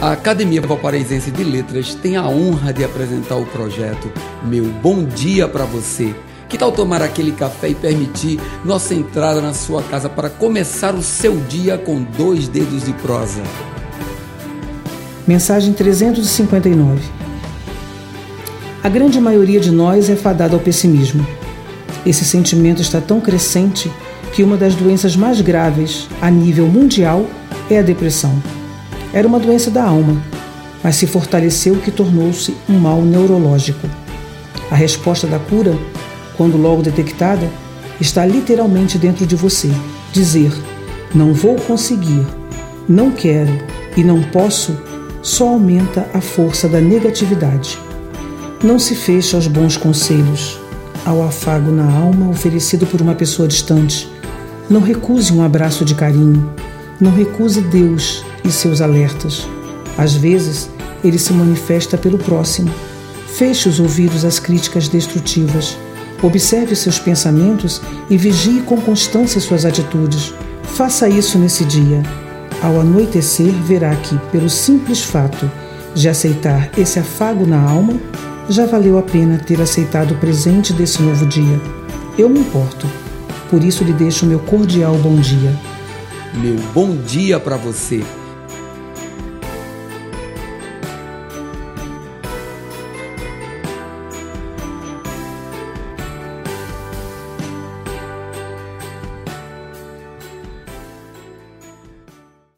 A Academia Valparaísense de Letras tem a honra de apresentar o projeto Meu Bom Dia para Você. Que tal tomar aquele café e permitir nossa entrada na sua casa para começar o seu dia com dois dedos de prosa? Mensagem 359 A grande maioria de nós é fadada ao pessimismo. Esse sentimento está tão crescente que uma das doenças mais graves a nível mundial é a depressão. Era uma doença da alma, mas se fortaleceu que tornou-se um mal neurológico. A resposta da cura, quando logo detectada, está literalmente dentro de você. Dizer: não vou conseguir, não quero e não posso só aumenta a força da negatividade. Não se feche aos bons conselhos, ao afago na alma oferecido por uma pessoa distante. Não recuse um abraço de carinho. Não recuse Deus e seus alertas. Às vezes, ele se manifesta pelo próximo. Feche os ouvidos às críticas destrutivas. Observe seus pensamentos e vigie com constância suas atitudes. Faça isso nesse dia ao anoitecer, verá que, pelo simples fato de aceitar esse afago na alma, já valeu a pena ter aceitado o presente desse novo dia. Eu me importo, por isso lhe deixo meu cordial bom dia. Meu bom dia para você